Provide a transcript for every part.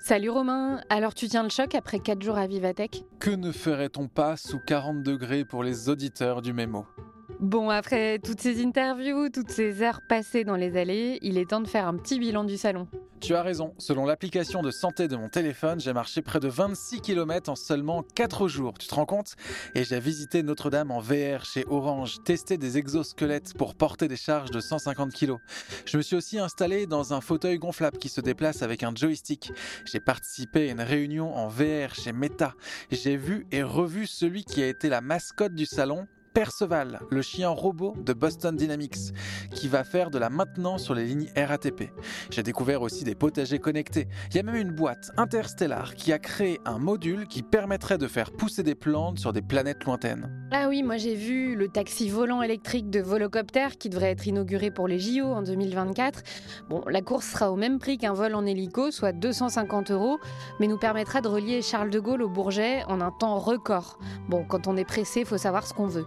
Salut Romain, alors tu tiens le choc après 4 jours à Vivatech Que ne ferait-on pas sous 40 degrés pour les auditeurs du mémo? Bon, après toutes ces interviews, toutes ces heures passées dans les allées, il est temps de faire un petit bilan du salon. Tu as raison, selon l'application de santé de mon téléphone, j'ai marché près de 26 km en seulement 4 jours, tu te rends compte? Et j'ai visité Notre-Dame en VR chez Orange, testé des exosquelettes pour porter des charges de 150 kg. Je me suis aussi installé dans un fauteuil gonflable qui se déplace avec un joystick. J'ai participé à une réunion en VR chez Meta. J'ai vu et revu celui qui a été la mascotte du salon, Perceval, le chien robot de Boston Dynamics, qui va faire de la maintenance sur les lignes RATP. J'ai découvert aussi des potagers connectés. Il y a même une boîte interstellare qui a créé un module qui permettrait de faire pousser des plantes sur des planètes lointaines. Ah oui, moi j'ai vu le taxi volant électrique de Volocopter qui devrait être inauguré pour les JO en 2024. Bon, la course sera au même prix qu'un vol en hélico, soit 250 euros, mais nous permettra de relier Charles de Gaulle au Bourget en un temps record. Bon, quand on est pressé, faut savoir ce qu'on veut.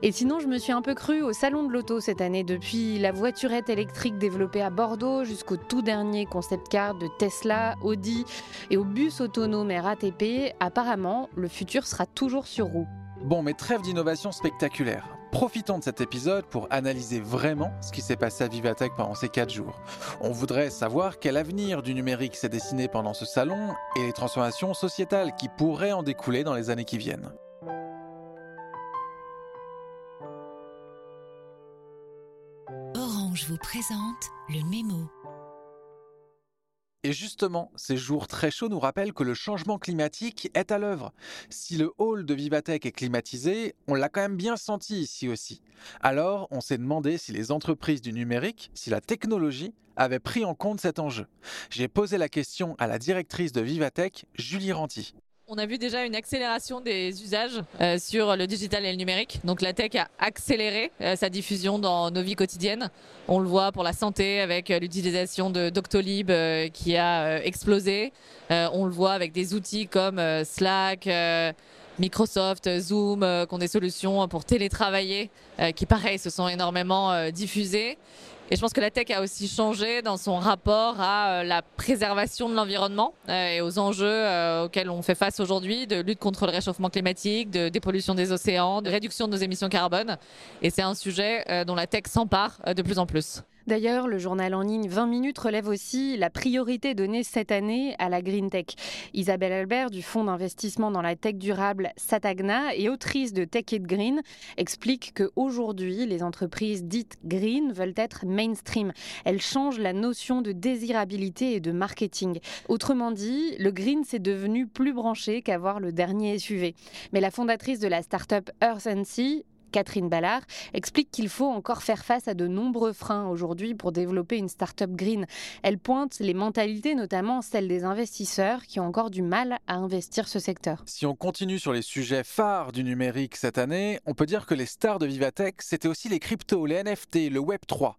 Et sinon, je me suis un peu cru au salon de l'auto cette année, depuis la voiturette électrique développée à Bordeaux jusqu'au tout dernier concept car de Tesla, Audi et au bus autonome RATP. Apparemment, le futur sera toujours sur roue. Bon, mais trêve d'innovation spectaculaire. Profitons de cet épisode pour analyser vraiment ce qui s'est passé à Vivatech pendant ces 4 jours. On voudrait savoir quel avenir du numérique s'est dessiné pendant ce salon et les transformations sociétales qui pourraient en découler dans les années qui viennent. Orange vous présente le mémo. Et justement, ces jours très chauds nous rappellent que le changement climatique est à l'œuvre. Si le hall de Vivatech est climatisé, on l'a quand même bien senti ici aussi. Alors, on s'est demandé si les entreprises du numérique, si la technologie avaient pris en compte cet enjeu. J'ai posé la question à la directrice de Vivatech, Julie Ranty. On a vu déjà une accélération des usages euh, sur le digital et le numérique. Donc la tech a accéléré euh, sa diffusion dans nos vies quotidiennes. On le voit pour la santé avec euh, l'utilisation de Doctolib qui a explosé. On le voit avec des outils comme Slack. Microsoft, Zoom, qui ont des solutions pour télétravailler, qui pareil se sont énormément diffusées. Et je pense que la tech a aussi changé dans son rapport à euh, la préservation de l'environnement euh, et aux enjeux euh, auxquels on fait face aujourd'hui, de lutte contre le réchauffement climatique, de dépollution des océans, de réduction de nos émissions carbone. Et c'est un sujet dont la tech s'empare de plus en plus. D'ailleurs, le journal en ligne 20 minutes relève aussi la priorité donnée cette année à la green tech. Isabelle Albert du fonds d'investissement dans la tech durable Satagna et autrice de Tech It Green explique que aujourd'hui, les entreprises dites green veulent être mainstream. Elles changent la notion de désirabilité et de marketing. Autrement dit, le green c'est devenu plus branché qu'avoir le dernier SUV. Mais la fondatrice de la start-up Earth Sea Catherine Ballard, explique qu'il faut encore faire face à de nombreux freins aujourd'hui pour développer une start-up green. Elle pointe les mentalités, notamment celles des investisseurs qui ont encore du mal à investir ce secteur. Si on continue sur les sujets phares du numérique cette année, on peut dire que les stars de Vivatech, c'était aussi les cryptos, les NFT, le Web3.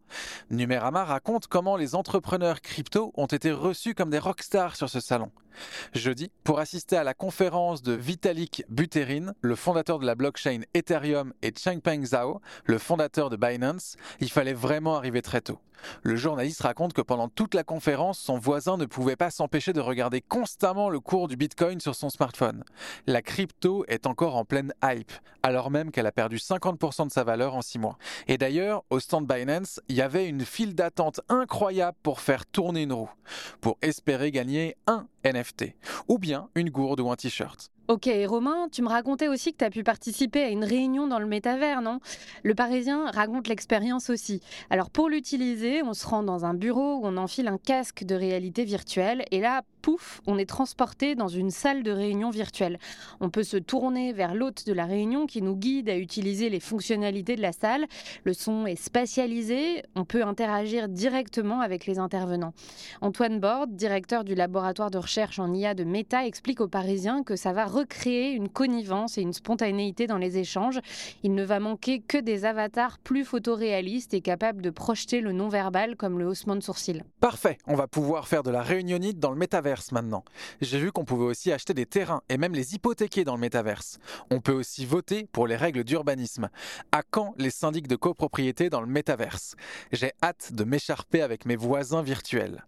Numérama raconte comment les entrepreneurs crypto ont été reçus comme des rockstars sur ce salon. Jeudi, pour assister à la conférence de Vitalik Buterin, le fondateur de la blockchain Ethereum, et Changpeng Zhao, le fondateur de Binance, il fallait vraiment arriver très tôt. Le journaliste raconte que pendant toute la conférence, son voisin ne pouvait pas s'empêcher de regarder constamment le cours du Bitcoin sur son smartphone. La crypto est encore en pleine hype, alors même qu'elle a perdu 50% de sa valeur en 6 mois. Et d'ailleurs, au stand Binance, il y avait une file d'attente incroyable pour faire tourner une roue, pour espérer gagner un NFT, ou bien une gourde ou un t-shirt. Ok, Romain, tu me racontais aussi que tu as pu participer à une réunion dans le métavers, non? Le Parisien raconte l'expérience aussi. Alors pour l'utiliser, on se rend dans un bureau où on enfile un casque de réalité virtuelle et là, pouf, on est transporté dans une salle de réunion virtuelle. On peut se tourner vers l'hôte de la réunion qui nous guide à utiliser les fonctionnalités de la salle. Le son est spatialisé, on peut interagir directement avec les intervenants. Antoine Borde, directeur du laboratoire de recherche en IA de Meta, explique aux Parisiens que ça va recréer une connivence et une spontanéité dans les échanges. Il ne va manquer que des avatars plus photoréalistes et capables de projeter le non-verbal comme le haussement de sourcil. Parfait, on va pouvoir faire de la réunionite dans le métaverse maintenant. J'ai vu qu'on pouvait aussi acheter des terrains et même les hypothéquer dans le métaverse. On peut aussi voter pour les règles d'urbanisme. À quand les syndics de copropriété dans le métaverse? J'ai hâte de m'écharper avec mes voisins virtuels.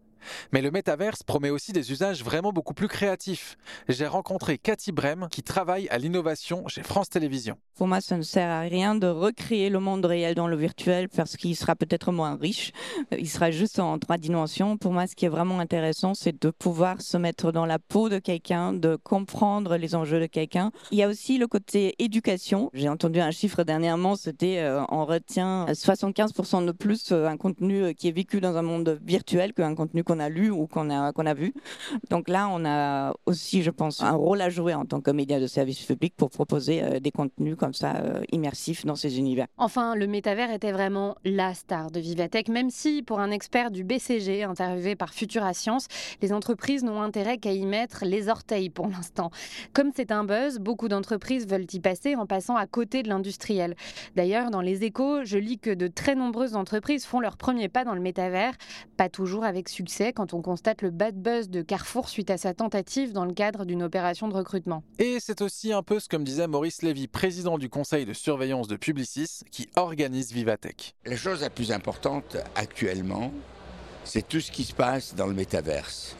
Mais le métaverse promet aussi des usages vraiment beaucoup plus créatifs. J'ai rencontré Cathy Brem qui travaille à l'innovation chez France Télévisions. Pour moi, ça ne sert à rien de recréer le monde réel dans le virtuel parce qu'il sera peut-être moins riche. Il sera juste en trois dimensions. Pour moi, ce qui est vraiment intéressant, c'est de pouvoir se mettre dans la peau de quelqu'un, de comprendre les enjeux de quelqu'un. Il y a aussi le côté éducation. J'ai entendu un chiffre dernièrement, c'était euh, on retient 75% de plus euh, un contenu euh, qui est vécu dans un monde virtuel qu'un contenu qu'on a lu ou qu'on a, qu'on a vu. Donc là, on a aussi, je pense, un rôle à jouer en tant que média de service public pour proposer des contenus comme ça immersifs dans ces univers. Enfin, le métavers était vraiment la star de Vivatech, même si pour un expert du BCG interviewé par Futura Science, les entreprises n'ont intérêt qu'à y mettre les orteils pour l'instant. Comme c'est un buzz, beaucoup d'entreprises veulent y passer en passant à côté de l'industriel. D'ailleurs, dans les échos, je lis que de très nombreuses entreprises font leur premier pas dans le métavers, pas toujours avec succès quand on constate le bad buzz de Carrefour suite à sa tentative dans le cadre d'une opération de recrutement. Et c'est aussi un peu ce que me disait Maurice Lévy, président du conseil de surveillance de Publicis, qui organise Vivatech. La chose la plus importante actuellement, c'est tout ce qui se passe dans le métaverse.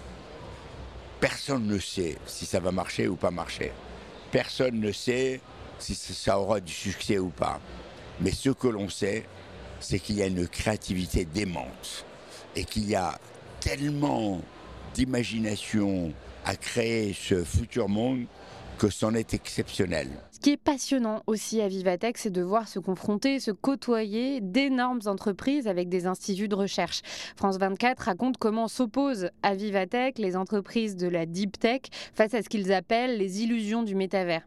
Personne ne sait si ça va marcher ou pas marcher. Personne ne sait si ça aura du succès ou pas. Mais ce que l'on sait, c'est qu'il y a une créativité démente et qu'il y a tellement d'imagination à créer ce futur monde que c'en est exceptionnel. Ce qui est passionnant aussi à Vivatech, c'est de voir se confronter, se côtoyer d'énormes entreprises avec des instituts de recherche. France 24 raconte comment s'opposent à Vivatech les entreprises de la deep tech face à ce qu'ils appellent les illusions du métavers.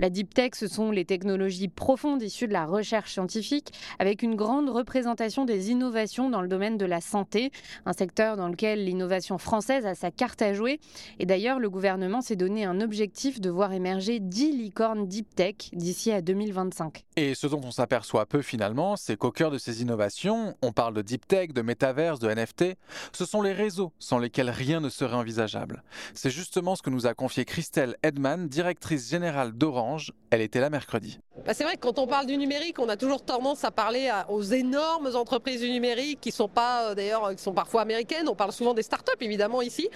La deep tech, ce sont les technologies profondes issues de la recherche scientifique, avec une grande représentation des innovations dans le domaine de la santé, un secteur dans lequel l'innovation française a sa carte à jouer. Et d'ailleurs, le gouvernement s'est donné un objectif de voir émerger 10 licornes deep tech d'ici à 2025. Et ce dont on s'aperçoit peu finalement, c'est qu'au cœur de ces innovations, on parle de deep tech, de métaverse, de NFT, ce sont les réseaux sans lesquels rien ne serait envisageable. C'est justement ce que nous a confié Christelle Edman, directrice générale d'Orange elle était là mercredi. Bah, c'est vrai que quand on parle du numérique, on a toujours tendance à parler aux énormes entreprises du numérique qui sont pas euh, d'ailleurs qui sont parfois américaines. On parle souvent des startups évidemment ici,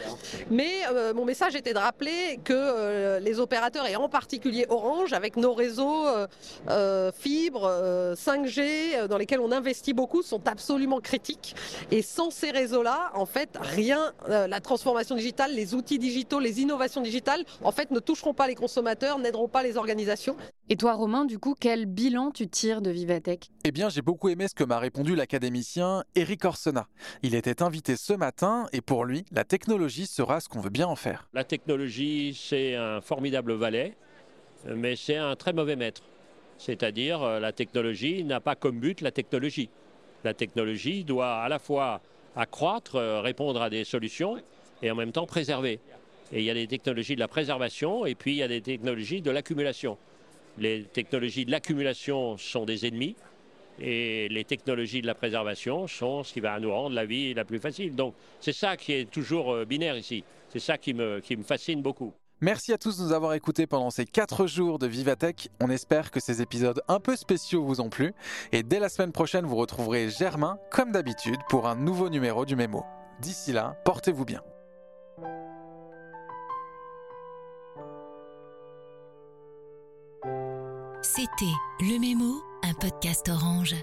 mais euh, mon message était de rappeler que euh, les opérateurs et en particulier Orange, avec nos réseaux fibres 5G dans lesquels on investit beaucoup, sont absolument critiques. Et sans ces réseaux-là, en fait, rien, la transformation digitale, les outils digitaux, les innovations digitales, en fait, ne toucheront pas les consommateurs, n'aideront pas les organisations. Et toi, Romain, du coup, quel bilan tu tires de Vivatech? Eh bien, j'ai beaucoup aimé ce que m'a répondu l'académicien Eric Orsena. Il était invité ce matin et pour lui, la technologie sera ce qu'on veut bien en faire. La technologie, c'est un formidable valet, mais c'est un très mauvais maître. C'est-à-dire, euh, la technologie n'a pas comme but la technologie. La technologie doit à la fois accroître, euh, répondre à des solutions et en même temps préserver. Et il y a des technologies de la préservation et puis il y a des technologies de l'accumulation. Les technologies de l'accumulation sont des ennemis et les technologies de la préservation sont ce qui va nous rendre la vie la plus facile. Donc c'est ça qui est toujours euh, binaire ici. C'est ça qui me, qui me fascine beaucoup. Merci à tous de nous avoir écoutés pendant ces 4 jours de Vivatech. On espère que ces épisodes un peu spéciaux vous ont plu. Et dès la semaine prochaine, vous retrouverez Germain, comme d'habitude, pour un nouveau numéro du Mémo. D'ici là, portez-vous bien. C'était Le Mémo, un podcast orange.